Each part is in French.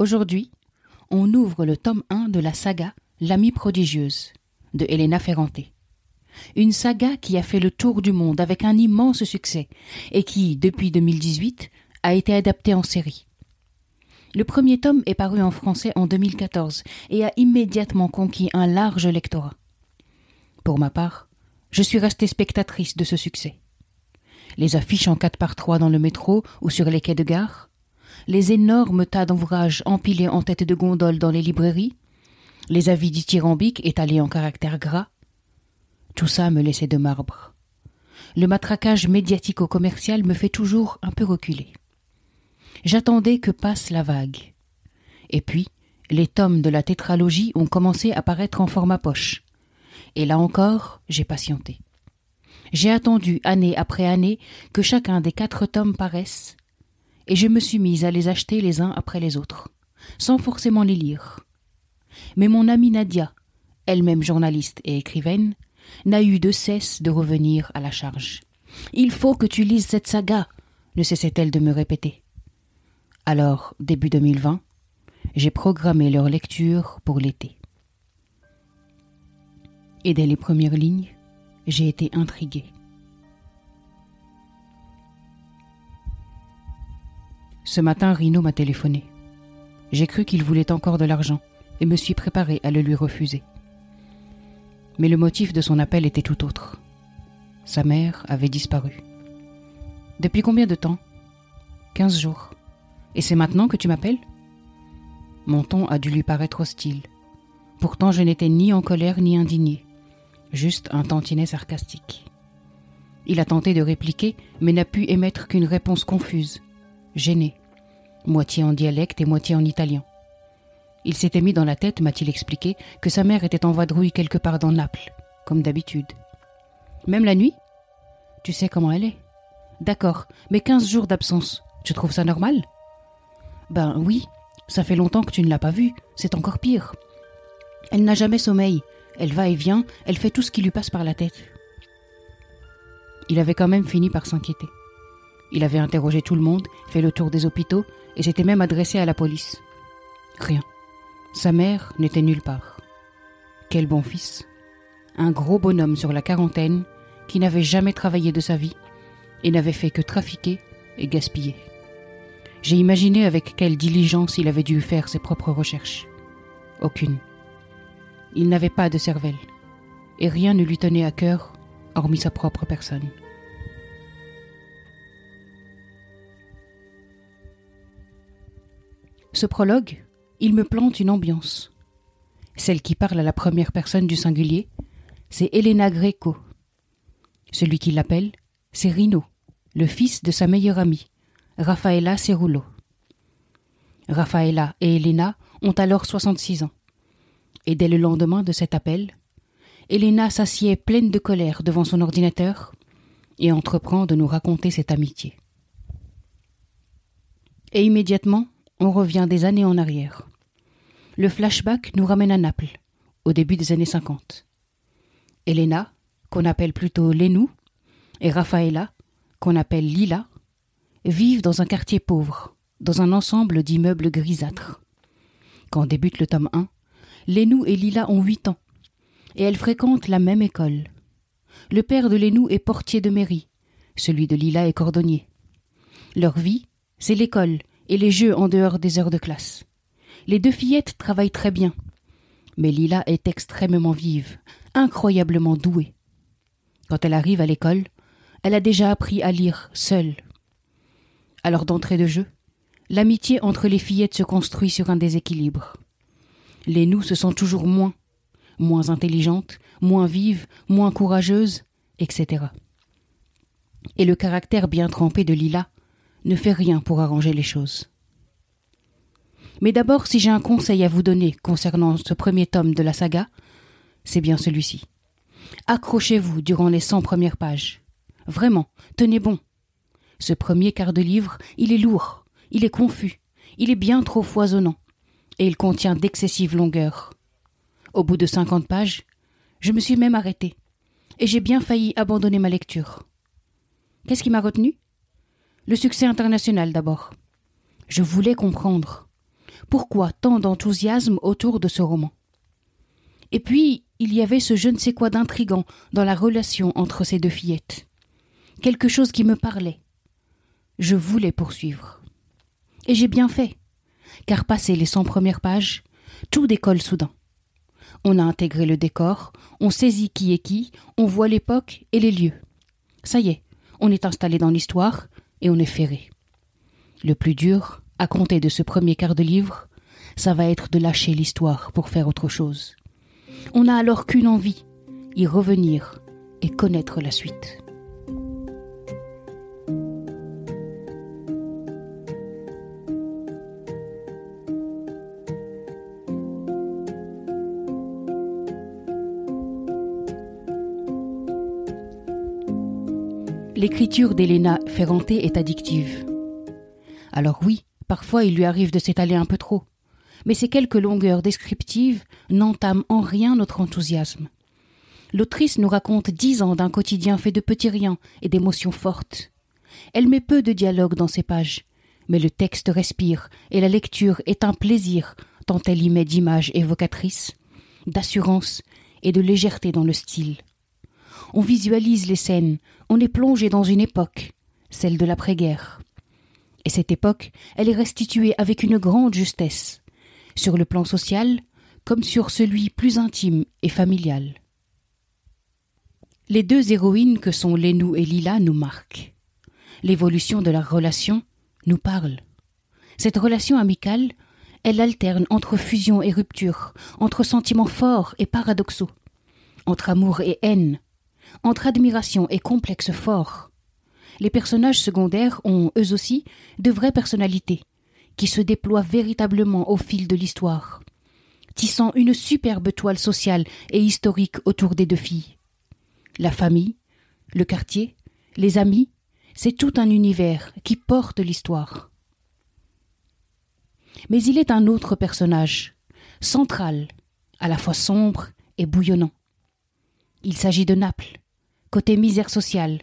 Aujourd'hui, on ouvre le tome 1 de la saga L'amie prodigieuse de Elena Ferrante. Une saga qui a fait le tour du monde avec un immense succès et qui, depuis 2018, a été adaptée en série. Le premier tome est paru en français en 2014 et a immédiatement conquis un large lectorat. Pour ma part, je suis restée spectatrice de ce succès. Les affiches en 4 par 3 dans le métro ou sur les quais de gare, les énormes tas d'ouvrages empilés en tête de gondole dans les librairies, les avis dithyrambiques étalés en caractères gras, tout ça me laissait de marbre. Le matraquage médiatico-commercial me fait toujours un peu reculer. J'attendais que passe la vague. Et puis, les tomes de la tétralogie ont commencé à paraître en format poche. Et là encore, j'ai patienté. J'ai attendu année après année que chacun des quatre tomes paraisse, et je me suis mise à les acheter les uns après les autres, sans forcément les lire. Mais mon amie Nadia, elle-même journaliste et écrivaine, n'a eu de cesse de revenir à la charge. Il faut que tu lises cette saga, ne cessait-elle de me répéter. Alors, début 2020, j'ai programmé leur lecture pour l'été. Et dès les premières lignes, j'ai été intriguée. Ce matin, Rino m'a téléphoné. J'ai cru qu'il voulait encore de l'argent et me suis préparé à le lui refuser. Mais le motif de son appel était tout autre. Sa mère avait disparu. Depuis combien de temps? Quinze jours. Et c'est maintenant que tu m'appelles? Mon ton a dû lui paraître hostile. Pourtant je n'étais ni en colère ni indigné, juste un tantinet sarcastique. Il a tenté de répliquer, mais n'a pu émettre qu'une réponse confuse, gênée, moitié en dialecte et moitié en italien. Il s'était mis dans la tête, m'a-t-il expliqué, que sa mère était en vadrouille quelque part dans Naples, comme d'habitude. Même la nuit? Tu sais comment elle est? D'accord, mais quinze jours d'absence, tu trouves ça normal? Ben oui, ça fait longtemps que tu ne l'as pas vue, c'est encore pire. Elle n'a jamais sommeil, elle va et vient, elle fait tout ce qui lui passe par la tête. Il avait quand même fini par s'inquiéter. Il avait interrogé tout le monde, fait le tour des hôpitaux, et s'était même adressé à la police. Rien. Sa mère n'était nulle part. Quel bon fils. Un gros bonhomme sur la quarantaine qui n'avait jamais travaillé de sa vie et n'avait fait que trafiquer et gaspiller. J'ai imaginé avec quelle diligence il avait dû faire ses propres recherches. Aucune. Il n'avait pas de cervelle, et rien ne lui tenait à cœur, hormis sa propre personne. Prologue, il me plante une ambiance. Celle qui parle à la première personne du singulier, c'est Elena Greco. Celui qui l'appelle, c'est Rino, le fils de sa meilleure amie, Raffaella Cerullo. Raffaella et Elena ont alors 66 ans. Et dès le lendemain de cet appel, Elena s'assied pleine de colère devant son ordinateur et entreprend de nous raconter cette amitié. Et immédiatement, on revient des années en arrière. Le flashback nous ramène à Naples, au début des années 50. Elena, qu'on appelle plutôt Lenou, et Raffaella, qu'on appelle Lila, vivent dans un quartier pauvre, dans un ensemble d'immeubles grisâtres. Quand débute le tome 1, Lenou et Lila ont huit ans, et elles fréquentent la même école. Le père de Lenou est portier de mairie, celui de Lila est cordonnier. Leur vie, c'est l'école et les jeux en dehors des heures de classe. Les deux fillettes travaillent très bien. Mais Lila est extrêmement vive, incroyablement douée. Quand elle arrive à l'école, elle a déjà appris à lire seule. Alors d'entrée de jeu, l'amitié entre les fillettes se construit sur un déséquilibre. Les nous se sentent toujours moins, moins intelligentes, moins vives, moins courageuses, etc. Et le caractère bien trempé de Lila ne fait rien pour arranger les choses. Mais d'abord, si j'ai un conseil à vous donner concernant ce premier tome de la saga, c'est bien celui-ci. Accrochez-vous durant les cent premières pages. Vraiment, tenez bon. Ce premier quart de livre, il est lourd, il est confus, il est bien trop foisonnant, et il contient d'excessives longueurs. Au bout de cinquante pages, je me suis même arrêté, et j'ai bien failli abandonner ma lecture. Qu'est-ce qui m'a retenu Le succès international d'abord. Je voulais comprendre. Pourquoi tant d'enthousiasme autour de ce roman Et puis, il y avait ce je ne sais quoi d'intrigant dans la relation entre ces deux fillettes. Quelque chose qui me parlait. Je voulais poursuivre. Et j'ai bien fait, car passé les cent premières pages, tout décolle soudain. On a intégré le décor, on saisit qui est qui, on voit l'époque et les lieux. Ça y est, on est installé dans l'histoire et on est ferré. Le plus dur, à compter de ce premier quart de livre, ça va être de lâcher l'histoire pour faire autre chose. On n'a alors qu'une envie, y revenir et connaître la suite. L'écriture d'Elena Ferrante est addictive. Alors oui, parfois il lui arrive de s'étaler un peu trop, mais ces quelques longueurs descriptives n'entament en rien notre enthousiasme. L'autrice nous raconte dix ans d'un quotidien fait de petits riens et d'émotions fortes. Elle met peu de dialogue dans ses pages, mais le texte respire et la lecture est un plaisir tant elle y met d'images évocatrices, d'assurance et de légèreté dans le style. On visualise les scènes, on est plongé dans une époque, celle de l'après-guerre. Et cette époque, elle est restituée avec une grande justesse, sur le plan social comme sur celui plus intime et familial. Les deux héroïnes que sont Lénou et Lila nous marquent. L'évolution de leur relation nous parle. Cette relation amicale, elle alterne entre fusion et rupture, entre sentiments forts et paradoxaux, entre amour et haine, entre admiration et complexe fort. Les personnages secondaires ont, eux aussi, de vraies personnalités, qui se déploient véritablement au fil de l'histoire, tissant une superbe toile sociale et historique autour des deux filles. La famille, le quartier, les amis, c'est tout un univers qui porte l'histoire. Mais il est un autre personnage, central, à la fois sombre et bouillonnant. Il s'agit de Naples, côté misère sociale,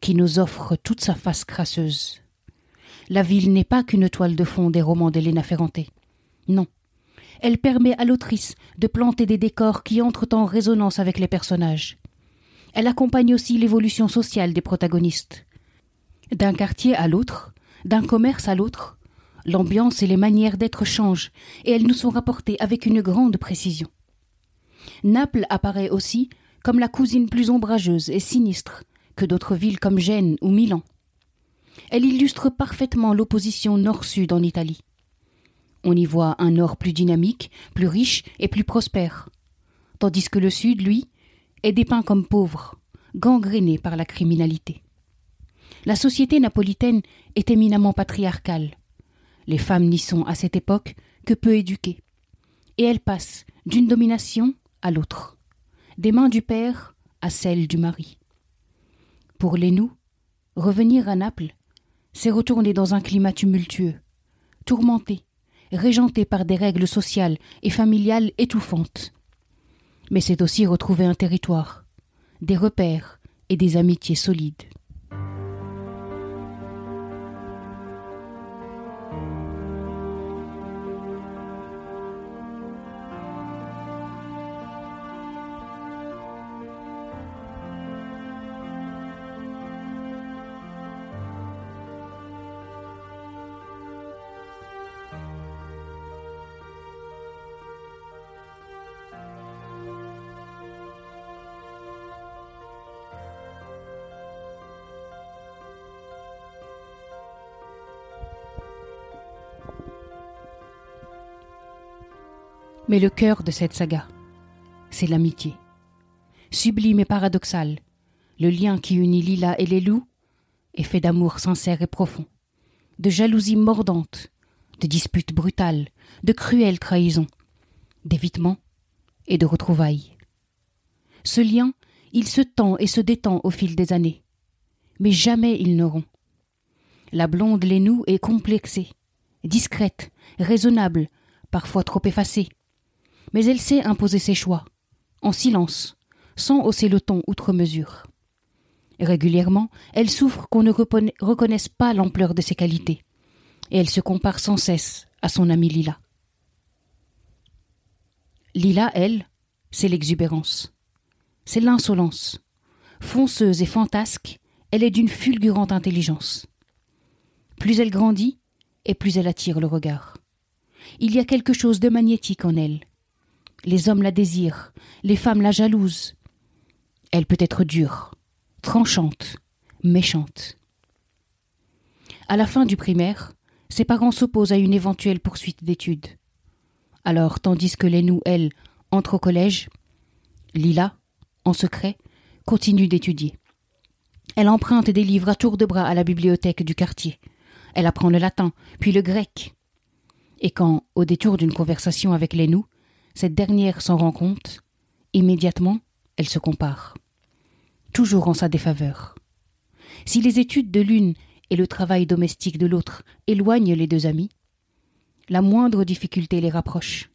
qui nous offre toute sa face crasseuse. La ville n'est pas qu'une toile de fond des romans d'Elena Ferrante. Non. Elle permet à l'autrice de planter des décors qui entrent en résonance avec les personnages. Elle accompagne aussi l'évolution sociale des protagonistes. D'un quartier à l'autre, d'un commerce à l'autre, l'ambiance et les manières d'être changent, et elles nous sont rapportées avec une grande précision. Naples apparaît aussi comme la cousine plus ombrageuse et sinistre que d'autres villes comme Gênes ou Milan. Elle illustre parfaitement l'opposition nord-sud en Italie. On y voit un nord plus dynamique, plus riche et plus prospère, tandis que le sud, lui, est dépeint comme pauvre, gangréné par la criminalité. La société napolitaine est éminemment patriarcale. Les femmes n'y sont à cette époque que peu éduquées, et elles passent d'une domination à l'autre des mains du père à celles du mari. Pour les nous, revenir à Naples, c'est retourner dans un climat tumultueux, tourmenté, régenté par des règles sociales et familiales étouffantes. Mais c'est aussi retrouver un territoire, des repères et des amitiés solides. Mais le cœur de cette saga, c'est l'amitié. Sublime et paradoxal, le lien qui unit Lila et les loups est fait d'amour sincère et profond, de jalousie mordante, de disputes brutales, de cruelles trahisons, d'évitements et de retrouvailles. Ce lien, il se tend et se détend au fil des années. Mais jamais ils n'auront. La blonde Lénou est complexée, discrète, raisonnable, parfois trop effacée. Mais elle sait imposer ses choix, en silence, sans hausser le ton outre mesure. Régulièrement, elle souffre qu'on ne reconnaisse pas l'ampleur de ses qualités, et elle se compare sans cesse à son amie Lila. Lila, elle, c'est l'exubérance, c'est l'insolence. Fonceuse et fantasque, elle est d'une fulgurante intelligence. Plus elle grandit, et plus elle attire le regard. Il y a quelque chose de magnétique en elle. Les hommes la désirent, les femmes la jalousent. Elle peut être dure, tranchante, méchante. À la fin du primaire, ses parents s'opposent à une éventuelle poursuite d'études. Alors, tandis que Lénou, elle, entre au collège, Lila, en secret, continue d'étudier. Elle emprunte des livres à tour de bras à la bibliothèque du quartier. Elle apprend le latin, puis le grec. Et quand, au détour d'une conversation avec Lénou, cette dernière s'en rend compte, immédiatement, elle se compare. Toujours en sa défaveur. Si les études de l'une et le travail domestique de l'autre éloignent les deux amis, la moindre difficulté les rapproche.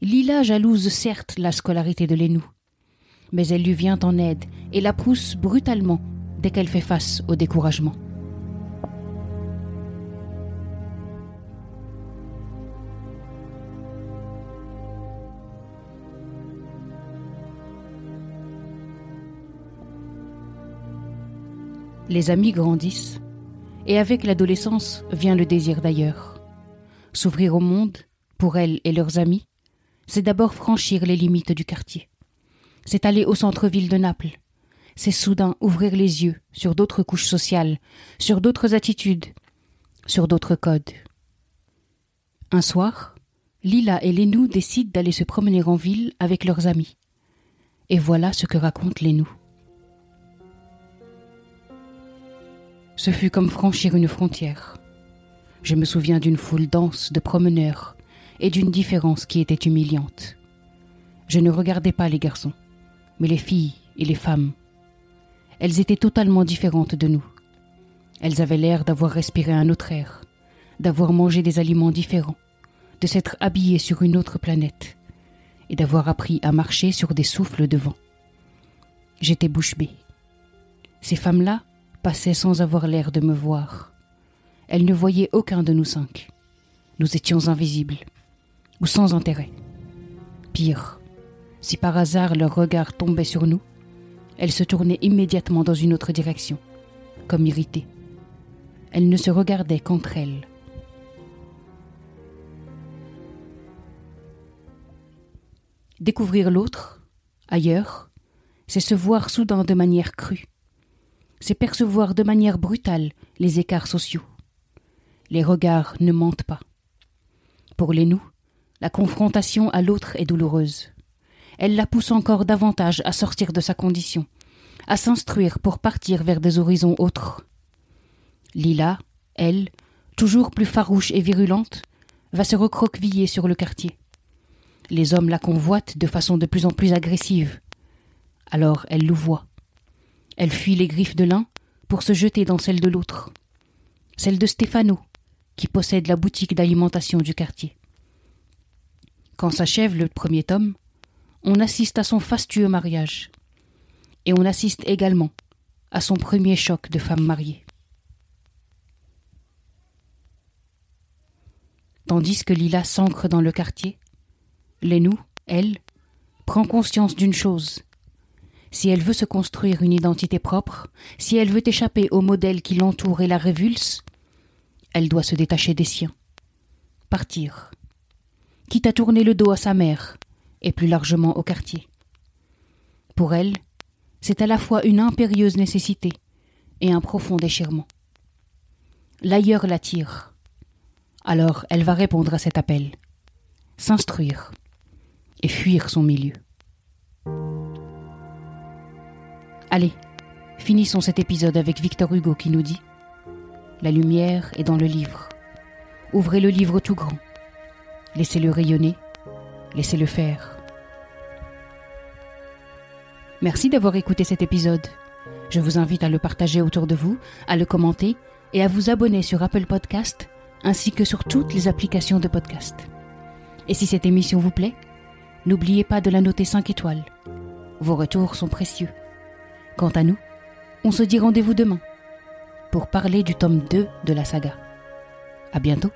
Lila jalouse certes la scolarité de Lénou, mais elle lui vient en aide et la pousse brutalement dès qu'elle fait face au découragement. Les amis grandissent, et avec l'adolescence vient le désir d'ailleurs. S'ouvrir au monde, pour elles et leurs amis, c'est d'abord franchir les limites du quartier. C'est aller au centre-ville de Naples. C'est soudain ouvrir les yeux sur d'autres couches sociales, sur d'autres attitudes, sur d'autres codes. Un soir, Lila et Lénou décident d'aller se promener en ville avec leurs amis. Et voilà ce que raconte Lénou. Ce fut comme franchir une frontière. Je me souviens d'une foule dense de promeneurs et d'une différence qui était humiliante. Je ne regardais pas les garçons, mais les filles et les femmes. Elles étaient totalement différentes de nous. Elles avaient l'air d'avoir respiré un autre air, d'avoir mangé des aliments différents, de s'être habillées sur une autre planète, et d'avoir appris à marcher sur des souffles de vent. J'étais bouche bée. Ces femmes-là passait sans avoir l'air de me voir. Elle ne voyait aucun de nous cinq. Nous étions invisibles, ou sans intérêt. Pire, si par hasard leur regard tombait sur nous, elles se tournaient immédiatement dans une autre direction, comme irritées. Elles ne se regardaient qu'entre elles. Découvrir l'autre, ailleurs, c'est se voir soudain de manière crue, c'est percevoir de manière brutale les écarts sociaux. Les regards ne mentent pas. Pour les nous, la confrontation à l'autre est douloureuse. Elle la pousse encore davantage à sortir de sa condition, à s'instruire pour partir vers des horizons autres. Lila, elle, toujours plus farouche et virulente, va se recroqueviller sur le quartier. Les hommes la convoitent de façon de plus en plus agressive. Alors elle louvoie. Elle fuit les griffes de l'un pour se jeter dans celle de l'autre. Celle de Stéphano, qui possède la boutique d'alimentation du quartier. Quand s'achève le premier tome, on assiste à son fastueux mariage. Et on assiste également à son premier choc de femme mariée. Tandis que Lila s'ancre dans le quartier, Lénou, elle, prend conscience d'une chose si elle veut se construire une identité propre, si elle veut échapper au modèle qui l'entoure et la révulse, elle doit se détacher des siens. Partir. Quitte à tourner le dos à sa mère, et plus largement au quartier. Pour elle, c'est à la fois une impérieuse nécessité et un profond déchirement. L'ailleurs l'attire. Alors elle va répondre à cet appel, s'instruire et fuir son milieu. Allez, finissons cet épisode avec Victor Hugo qui nous dit La lumière est dans le livre. ouvrez le livre tout grand. Laissez-le rayonner, laissez-le faire. Merci d'avoir écouté cet épisode. Je vous invite à le partager autour de vous, à le commenter et à vous abonner sur Apple Podcast ainsi que sur toutes les applications de podcast. Et si cette émission vous plaît, n'oubliez pas de la noter 5 étoiles. Vos retours sont précieux. Quant à nous, on se dit rendez-vous demain pour parler du tome 2 de la saga. À bientôt.